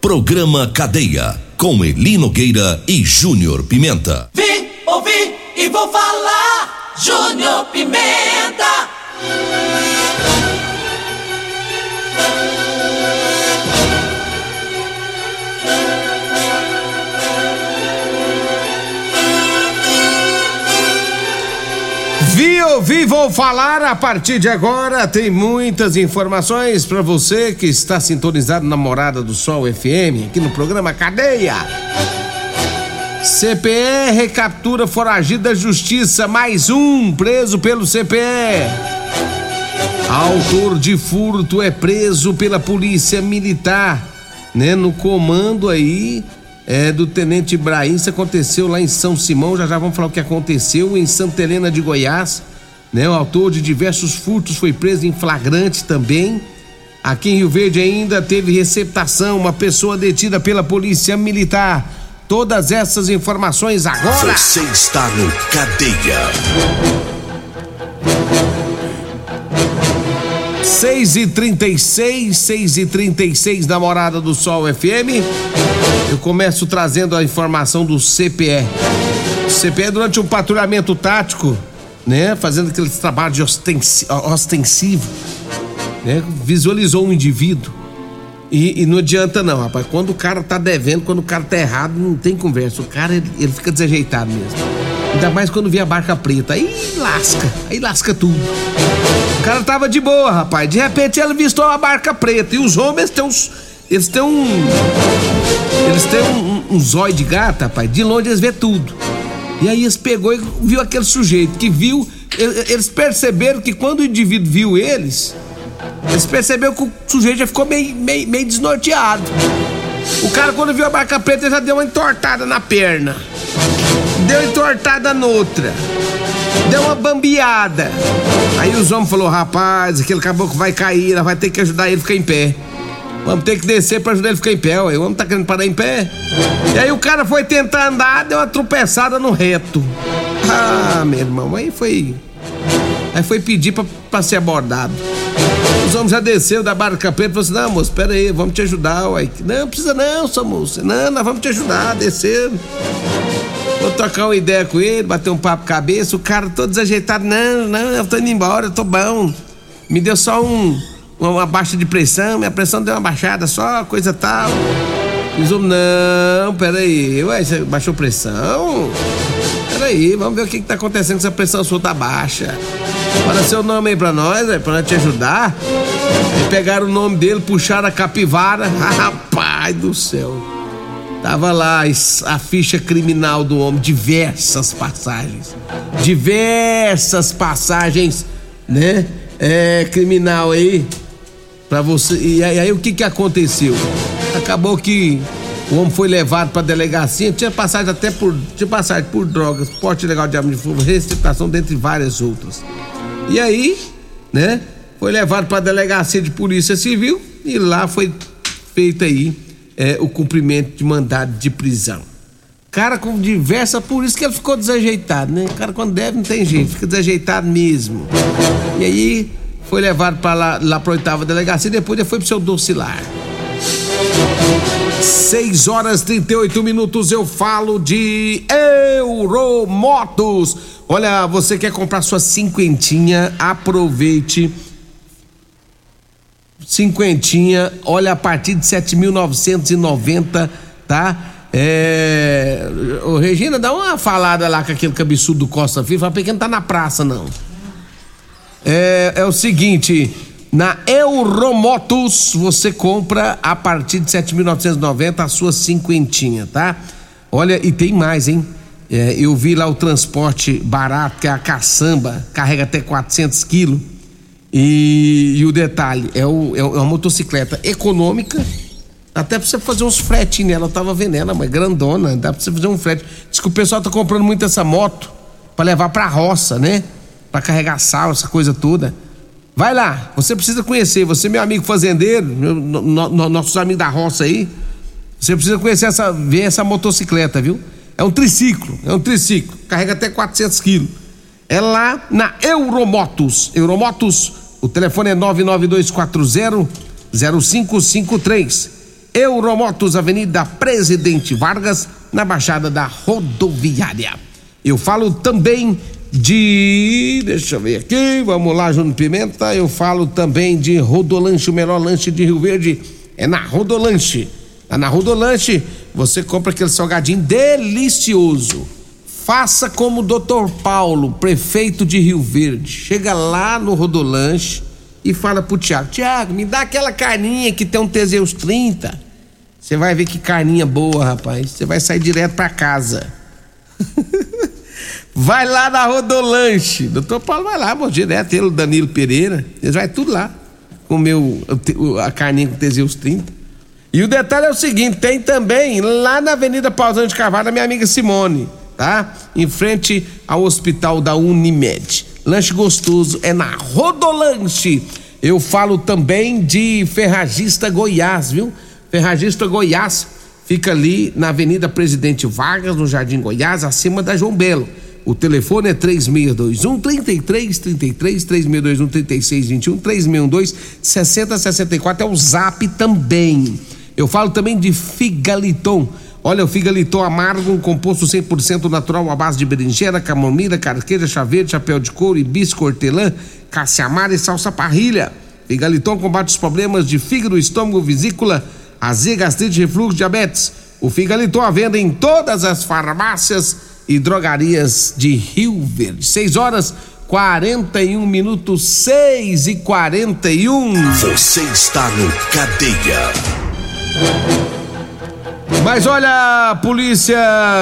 Programa Cadeia. Com Elino Nogueira e Júnior Pimenta. Vi, ouvi e vou falar. Júnior Pimenta. Vi, vou falar a partir de agora. Tem muitas informações para você que está sintonizado na Morada do Sol FM, aqui no programa Cadeia. CPE recaptura foragido da justiça, mais um preso pelo CPE. Autor de furto é preso pela polícia militar, né? No comando aí é, do Tenente Ibrahim. Isso aconteceu lá em São Simão. Já já vamos falar o que aconteceu em Santa Helena de Goiás. Né? O autor de diversos furtos foi preso em flagrante também. Aqui em Rio Verde ainda teve receptação, uma pessoa detida pela polícia militar. Todas essas informações agora. Você está no Cadeia. 6 e 36 6 e 36 da Morada do Sol FM. Eu começo trazendo a informação do CPE. O CPE, durante um patrulhamento tático, né, fazendo aqueles trabalhos de ostensi ostensivo, né, visualizou um indivíduo. E, e, não adianta não, rapaz. Quando o cara tá devendo, quando o cara tá errado, não tem conversa. O cara, ele, ele fica desajeitado mesmo. Ainda mais quando vê a barca preta. Aí lasca, aí lasca tudo. O cara tava de boa, rapaz. De repente ele vistou uma barca preta. E os homens têm uns. Eles têm um. Eles têm um, um, um zóio de gata, rapaz. De longe eles vê tudo. E aí eles pegou e viu aquele sujeito que viu. Eles perceberam que quando o indivíduo viu eles, eles perceberam que o sujeito já ficou meio, meio, meio desnorteado. O cara, quando viu a barca preta, já deu uma entortada na perna. Deu entortada noutra. Deu uma bambeada. Aí os homens falaram: rapaz, aquele caboclo vai cair, nós vai ter que ajudar ele a ficar em pé. Vamos ter que descer pra ajudar ele a ficar em pé, ué. O homem tá querendo parar em pé. E aí o cara foi tentar andar, deu uma tropeçada no reto. Ah, meu irmão, aí foi. Aí foi pedir pra, ser abordado. Os homens já desceu da barca preta e falou assim: não, moço, pera aí, vamos te ajudar, ué. Não, precisa não, sua moça. Não, nós vamos te ajudar, descer. Vou trocar uma ideia com ele, bater um papo cabeça, o cara todo desajeitado. Não, não, eu tô indo embora, eu tô bom. Me deu só um, uma baixa de pressão, minha pressão deu uma baixada só, coisa tal. Diz não, peraí, ué, você baixou pressão? Peraí, vamos ver o que, que tá acontecendo se a pressão sua tá baixa. Fala seu nome aí pra nós, é, pra nós te ajudar. Aí pegaram o nome dele, puxaram a capivara. Rapaz do céu. Tava lá a ficha criminal do homem, diversas passagens. Diversas passagens, né? É, criminal aí. Pra você. E aí, aí o que que aconteceu? Acabou que o homem foi levado pra delegacia, tinha passagem até por. Tinha passagem por drogas, porte ilegal de arma de fogo, receptação, dentre várias outras. E aí, né? Foi levado pra delegacia de polícia civil e lá foi feito aí é, o cumprimento de mandado de prisão. Cara com diversa, por isso que ele ficou desajeitado, né? Cara quando deve não tem jeito, fica desajeitado mesmo. E aí foi levado para lá, lá para oitava delegacia e depois ele foi pro seu docilar. 6 horas 38 minutos eu falo de Euromotos. Olha, você quer comprar sua cinquentinha? Aproveite cinquentinha, olha, a partir de 7.990, tá? É... Ô, Regina, dá uma falada lá com aquele cabeçudo do Costa Filho, fala pra não tá na praça, não. É, é o seguinte, Na Euromotos você compra a partir de 7.990 a sua cinquentinha, tá? Olha, e tem mais, hein? É, eu vi lá o transporte barato, que é a caçamba, carrega até 400 quilos. E, e, o detalhe, é, o, é uma motocicleta econômica, até pra você fazer uns fretes nela. Eu tava vendo ela, mas grandona, dá pra você fazer um frete. Diz que o pessoal tá comprando muito essa moto para levar pra roça, né? Pra carregar sal, essa coisa toda. Vai lá, você precisa conhecer, você meu amigo fazendeiro, meu, no, no, nossos amigos da roça aí, você precisa conhecer essa, ver essa motocicleta, viu? É um triciclo, é um triciclo, carrega até 400 quilos. É lá na Euromotos. Euromotos, o telefone é 992400553. Euromotos, Avenida Presidente Vargas, na Baixada da Rodoviária. Eu falo também de. Deixa eu ver aqui, vamos lá, Júnior Pimenta. Eu falo também de Rodolanche, o melhor lanche de Rio Verde. É na Rodolanche. Lá na Rodolanche, você compra aquele salgadinho delicioso. Faça como o Dr. Paulo, prefeito de Rio Verde. Chega lá no Rodolanche e fala pro Tiago: Tiago, me dá aquela carninha que tem um Teseus 30. Você vai ver que carninha boa, rapaz. Você vai sair direto para casa. vai lá na Rodolanche. Doutor Paulo vai lá, bom, direto. Ele, Danilo Pereira. Eles vai tudo lá. Comer a carninha com Teseus 30. E o detalhe é o seguinte: tem também lá na Avenida Pausão de Carvalho, a minha amiga Simone, tá? Em frente ao hospital da Unimed. Lanche gostoso é na Rodolanche. Eu falo também de Ferragista Goiás, viu? Ferragista Goiás fica ali na Avenida Presidente Vargas, no Jardim Goiás, acima da João Belo. O telefone é 3621 3333 3621 3621 3612 6064 é o Zap também. Eu falo também de figaliton. Olha, o figaliton amargo, um composto 100% natural à base de berinjela, camomila, carqueja, chá chapéu de couro, hibisco, hortelã, caça-amara e salsa parrilha. Figaliton combate os problemas de fígado, estômago, vesícula, azia, gastrite, refluxo, diabetes. O figaliton à venda em todas as farmácias e drogarias de Rio Verde. 6 horas 41 minutos, 6 e 41. Você está no Cadeia. Mas olha, a polícia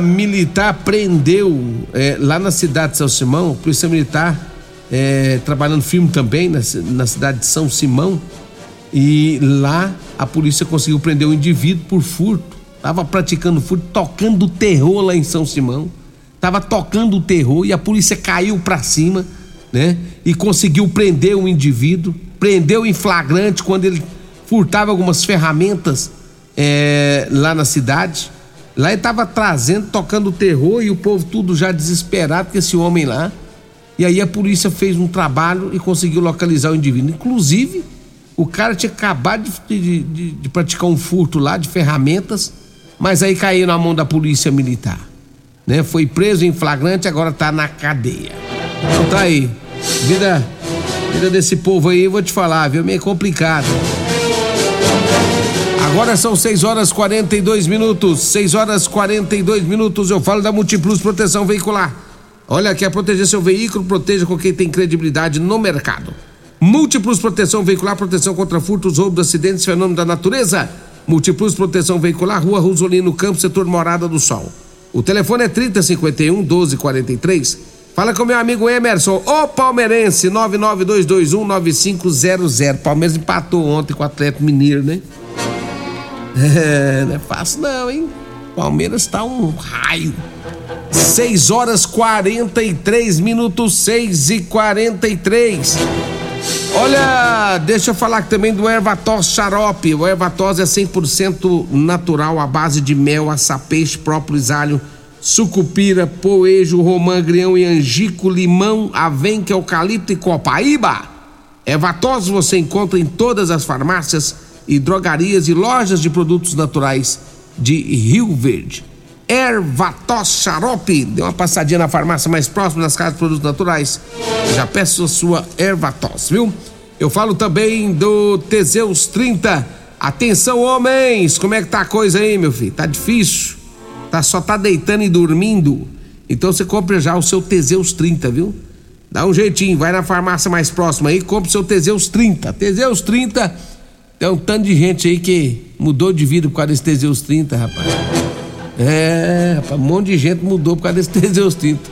militar prendeu é, lá na cidade de São Simão, polícia militar é, trabalhando firme também na, na cidade de São Simão, e lá a polícia conseguiu prender um indivíduo por furto. Tava praticando furto, tocando terror lá em São Simão. Tava tocando o terror e a polícia caiu para cima, né? E conseguiu prender o indivíduo, prendeu em flagrante quando ele furtava algumas ferramentas é, lá na cidade. Lá ele estava trazendo, tocando terror e o povo tudo já desesperado com esse homem lá. E aí a polícia fez um trabalho e conseguiu localizar o indivíduo. Inclusive, o cara tinha acabado de, de, de, de praticar um furto lá de ferramentas, mas aí caiu na mão da polícia militar. Né? Foi preso em flagrante, agora está na cadeia. Então tá aí. Vida, vida desse povo aí, eu vou te falar, viu? Meio complicado. Agora são 6 horas 42 minutos. 6 horas 42 minutos. Eu falo da Multiplus Proteção Veicular. Olha, quer proteger seu veículo? Proteja com quem tem credibilidade no mercado. Múltiplos Proteção Veicular, proteção contra furtos, roubos, acidentes, fenômenos da natureza. Múltiplos Proteção Veicular, Rua Rosolino Campos, setor Morada do Sol. O telefone é 3051 1243. Fala com meu amigo Emerson, o palmeirense, 99221 9500. Palmeiras empatou ontem com o Atlético Mineiro, né? É, não é fácil não, hein? Palmeiras tá um raio. 6 horas 43 minutos, 6 e 43. Olha, deixa eu falar também do Ervatos xarope. O Ervatos é 100% natural, à base de mel, açapeixe, própolis, alho, sucupira, poejo, romã, grião e angico, limão, avenca, eucalipto e copaíba. Ervatos você encontra em todas as farmácias e drogarias e lojas de produtos naturais de Rio Verde. Ervatos Xarope, dê uma passadinha na farmácia mais próxima das casas de produtos naturais. Já peço a sua Ervatos, viu? Eu falo também do Teseus 30. Atenção, homens! Como é que tá a coisa aí, meu filho? Tá difícil? Tá, só tá deitando e dormindo? Então você compra já o seu Teseus 30, viu? Dá um jeitinho, vai na farmácia mais próxima aí, compra o seu Teseus 30. Teseus 30, tem um tanto de gente aí que mudou de vida por causa desse Teseus 30, rapaz. É, rapaz, um monte de gente mudou por causa desse Teseus 30.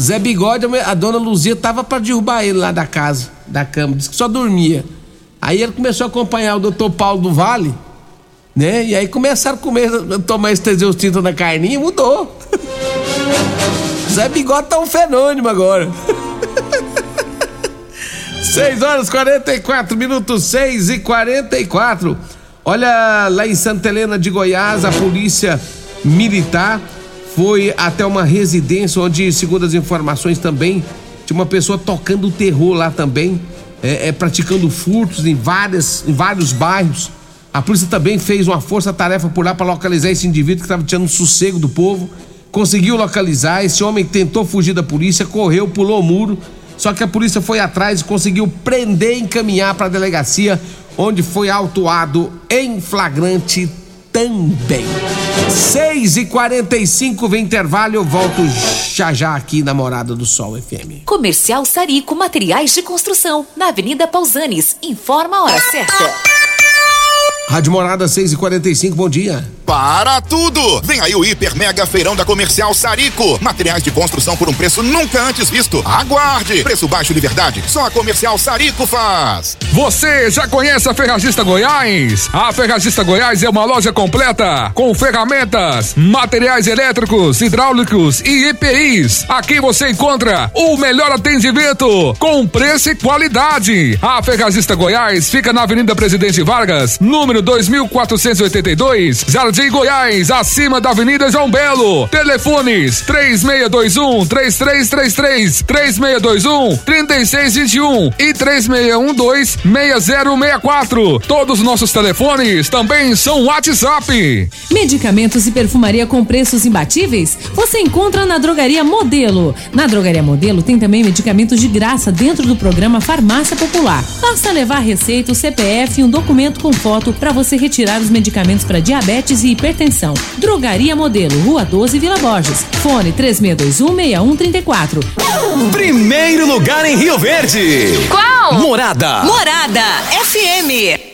Zé Bigode, a dona Luzia tava para derrubar ele lá da casa, da cama, disse que só dormia. Aí ele começou a acompanhar o doutor Paulo do Vale, né? E aí começaram a comer, a tomar esse Teseus 30 na carninha e mudou. Zé Bigode tá um fenômeno agora. 6 horas 44 minutos, 6 e 44. Olha, lá em Santa Helena de Goiás, a polícia militar foi até uma residência onde, segundo as informações também, tinha uma pessoa tocando terror lá também, é, é, praticando furtos em, várias, em vários bairros. A polícia também fez uma força-tarefa por lá para localizar esse indivíduo que estava tirando sossego do povo. Conseguiu localizar. Esse homem tentou fugir da polícia, correu, pulou o muro. Só que a polícia foi atrás e conseguiu prender e encaminhar para a delegacia, onde foi autuado em flagrante também. 6 e 45 vem intervalo, eu volto já já aqui na Morada do Sol FM. Comercial Sarico Materiais de Construção, na Avenida Pausanes. Informa a hora certa. Rádio Morada 6 e 45 bom dia. Para tudo! Vem aí o Hiper Mega Feirão da Comercial Sarico. Materiais de construção por um preço nunca antes visto. Aguarde! Preço baixo de verdade. Só a Comercial Sarico faz. Você já conhece a Ferragista Goiás? A Ferragista Goiás é uma loja completa com ferramentas, materiais elétricos, hidráulicos e EPIs. Aqui você encontra o melhor atendimento com preço e qualidade. A Ferragista Goiás fica na Avenida Presidente Vargas, número 2482, Jardim Goiás, acima da Avenida João Belo. Telefones 3621 3333, 3621 3621 e 3612 6064. Todos os nossos telefones também são WhatsApp. Medicamentos e perfumaria com preços imbatíveis? Você encontra na Drogaria Modelo. Na Drogaria Modelo tem também medicamentos de graça dentro do programa Farmácia Popular. Basta levar receita, o CPF e um documento com foto para você retirar os medicamentos para diabetes e hipertensão. Drogaria Modelo, Rua 12, Vila Borges. Fone 36216134. Primeiro lugar em Rio Verde. Qual? Morada. Morada FM.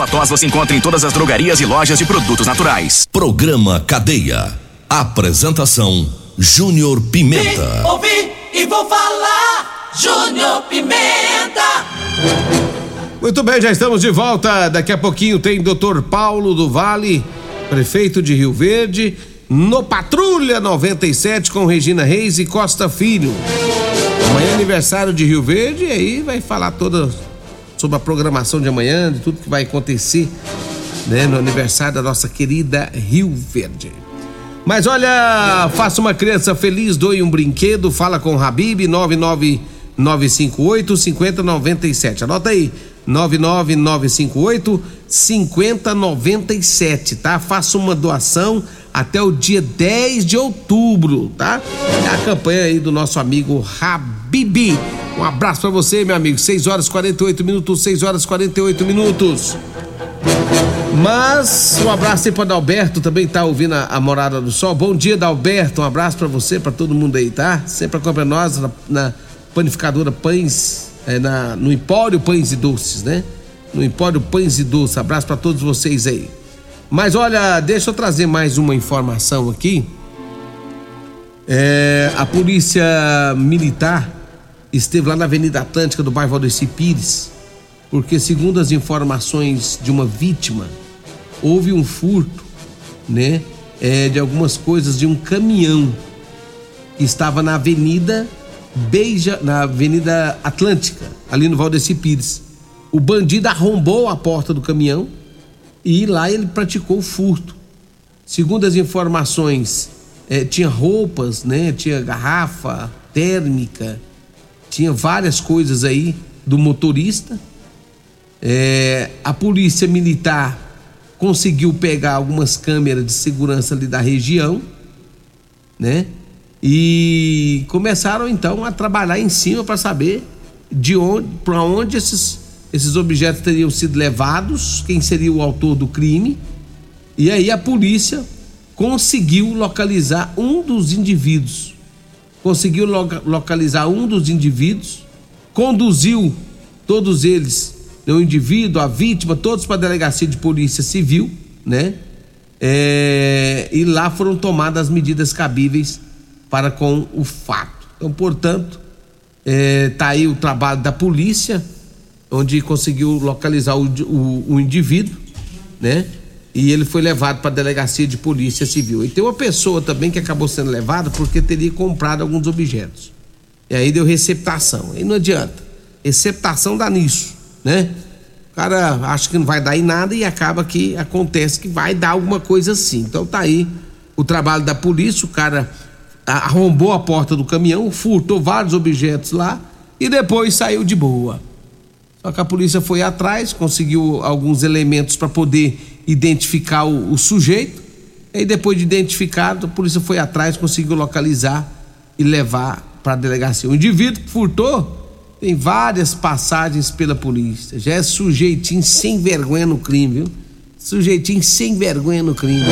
tos você encontra em todas as drogarias e lojas de produtos naturais. Programa Cadeia. Apresentação Júnior Pimenta. Ouvi e vou falar. Júnior Pimenta. Muito bem, já estamos de volta. Daqui a pouquinho tem Dr. Paulo do Vale, prefeito de Rio Verde, no Patrulha 97 com Regina Reis e Costa Filho. Amanhã é aniversário de Rio Verde e aí vai falar toda sobre a programação de amanhã, de tudo que vai acontecer né, no aniversário da nossa querida Rio Verde. Mas olha, faça uma criança feliz, doe um brinquedo, fala com o Habib 99958 5097. Anota aí, 99958 5097, tá? Faça uma doação até o dia 10 de outubro, tá? É a campanha aí do nosso amigo Habib. Um abraço para você, meu amigo. 6 horas 48 minutos, 6 horas 48 minutos. Mas um abraço aí para Dalberto, também tá ouvindo a, a, Morada do Sol. Bom dia, Dalberto. Um abraço para você, para todo mundo aí, tá? Sempre acompanha nós na, na panificadora Pães, é, na, no Empório Pães e Doces, né? No Empório Pães e Doces. Abraço para todos vocês aí. Mas olha, deixa eu trazer mais uma informação aqui. É, a polícia militar esteve lá na Avenida Atlântica do bairro Valdeci Pires, porque segundo as informações de uma vítima, houve um furto, né, é, de algumas coisas de um caminhão que estava na Avenida Beija, na Avenida Atlântica, ali no Valdeci Pires. O bandido arrombou a porta do caminhão e lá ele praticou furto. Segundo as informações, é, tinha roupas, né? Tinha garrafa térmica, tinha várias coisas aí do motorista. É, a polícia militar conseguiu pegar algumas câmeras de segurança ali da região, né? E começaram então a trabalhar em cima para saber de onde, para onde esses, esses objetos teriam sido levados, quem seria o autor do crime. E aí a polícia conseguiu localizar um dos indivíduos. Conseguiu lo localizar um dos indivíduos, conduziu todos eles, né, o indivíduo, a vítima, todos para a delegacia de polícia civil, né? É, e lá foram tomadas as medidas cabíveis para com o fato. Então, portanto, é, tá aí o trabalho da polícia, onde conseguiu localizar o, o, o indivíduo, né? e ele foi levado para a delegacia de polícia civil. E tem uma pessoa também que acabou sendo levada porque teria comprado alguns objetos. E aí deu receptação. Aí não adianta. Receptação dá nisso, né? O cara acha que não vai dar em nada e acaba que acontece que vai dar alguma coisa assim. Então tá aí o trabalho da polícia, o cara arrombou a porta do caminhão, furtou vários objetos lá e depois saiu de boa. Só que a polícia foi atrás, conseguiu alguns elementos para poder identificar o, o, sujeito. E depois de identificado, a polícia foi atrás, conseguiu localizar e levar para a delegacia. O indivíduo que furtou tem várias passagens pela polícia. Já é sujeitinho sem vergonha no crime, viu? Sujeitinho sem vergonha no crime.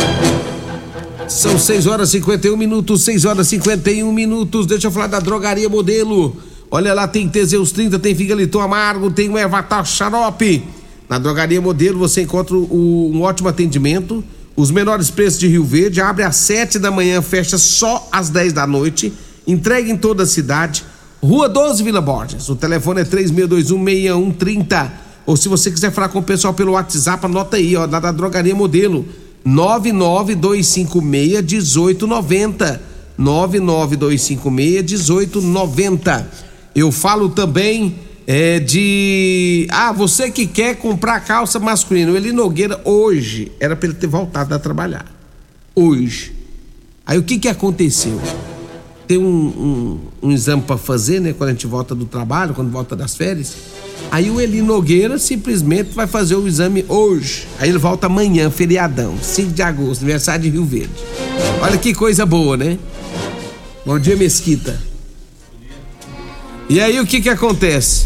São 6 horas e 51 minutos, 6 horas e 51 minutos. Deixa eu falar da drogaria modelo. Olha lá, tem Teseus 30, tem Figaliton Amargo, tem o Ervatal Xarope. Na Drogaria Modelo você encontra o, um ótimo atendimento, os menores preços de Rio Verde, abre às 7 da manhã, fecha só às 10 da noite, entrega em toda a cidade. Rua 12 Vila Borges. O telefone é 36216130. Ou se você quiser falar com o pessoal pelo WhatsApp, anota aí, ó, da Drogaria Modelo. 99256 1890. 99256 1890. Eu falo também é, de. Ah, você que quer comprar calça masculina. O Eli Nogueira, hoje, era para ele ter voltado a trabalhar. Hoje. Aí o que que aconteceu? Tem um, um, um exame para fazer, né? Quando a gente volta do trabalho, quando volta das férias. Aí o Eli Nogueira simplesmente vai fazer o exame hoje. Aí ele volta amanhã, feriadão, 5 de agosto, aniversário de Rio Verde. Olha que coisa boa, né? Bom dia, Mesquita. E aí o que que acontece?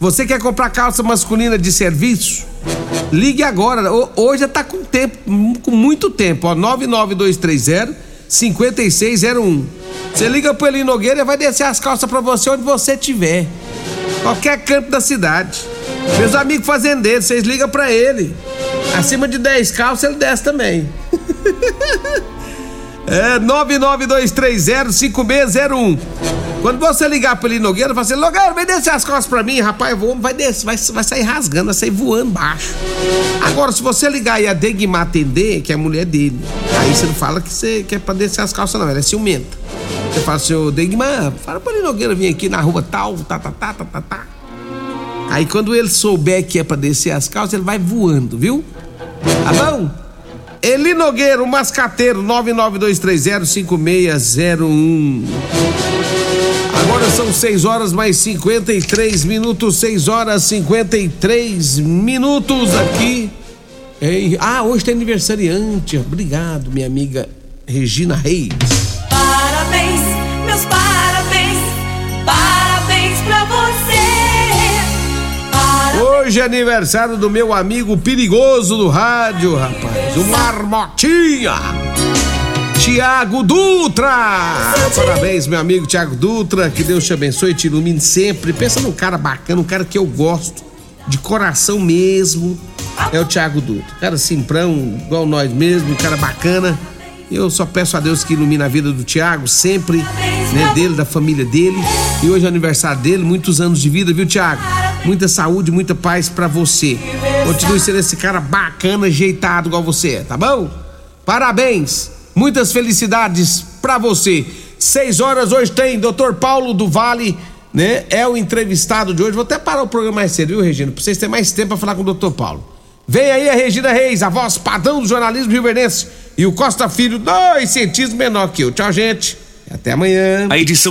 Você quer comprar calça masculina de serviço? Ligue agora. Hoje está com tempo, com muito tempo, ó, 99230 5601. Você liga pro Eli Nogueira e vai descer as calças para você onde você estiver. Qualquer canto da cidade. Meus amigos fazendeiros, vocês ligam para ele. Acima de 10 calças ele desce também. é 99230 5601. Quando você ligar pro Eli Nogueira, fala assim, Nogueira, vem descer as costas pra mim, rapaz, vou, vai descer, vai, vai sair rasgando, vai sair voando baixo. Agora, se você ligar e a Degmar atender, que é a mulher dele, aí você não fala que você quer pra descer as calças, não, ela é ciumenta. Você fala assim, ô Degmar, fala pro Eli Nogueira vir aqui na rua tal, tá, tá, tá, tá, tá, tá. Aí quando ele souber que é pra descer as calças, ele vai voando, viu? Tá bom? Eli o mascateiro, 992305601. Agora são 6 horas mais 53 minutos, 6 horas 53 minutos aqui. Em... Ah, hoje tem aniversariante. Obrigado, minha amiga Regina Reis. Parabéns, meus parabéns, parabéns pra você. Parabéns. Hoje é aniversário do meu amigo perigoso do rádio, rapaz, o Marmotinha. Tiago Dutra. Parabéns, meu amigo Tiago Dutra. Que Deus te abençoe e te ilumine sempre. Pensa num cara bacana, um cara que eu gosto, de coração mesmo. É o Tiago Dutra. Cara simprão, igual nós mesmo, um cara bacana. Eu só peço a Deus que ilumine a vida do Tiago, sempre, né, dele, da família dele. E hoje é o aniversário dele, muitos anos de vida, viu, Tiago? Muita saúde, muita paz para você. Continue sendo esse cara bacana, ajeitado igual você é, tá bom? Parabéns, muitas felicidades para você. Seis horas hoje tem Dr. Paulo do Vale, né? É o entrevistado de hoje. Vou até parar o programa mais cedo, viu, Regina? Pra vocês terem mais tempo para falar com o Dr. Paulo. Vem aí a Regina Reis, a voz padrão do jornalismo rio-verdense. E o Costa Filho, dois centímetros menor que eu. Tchau, gente. Até amanhã. A edição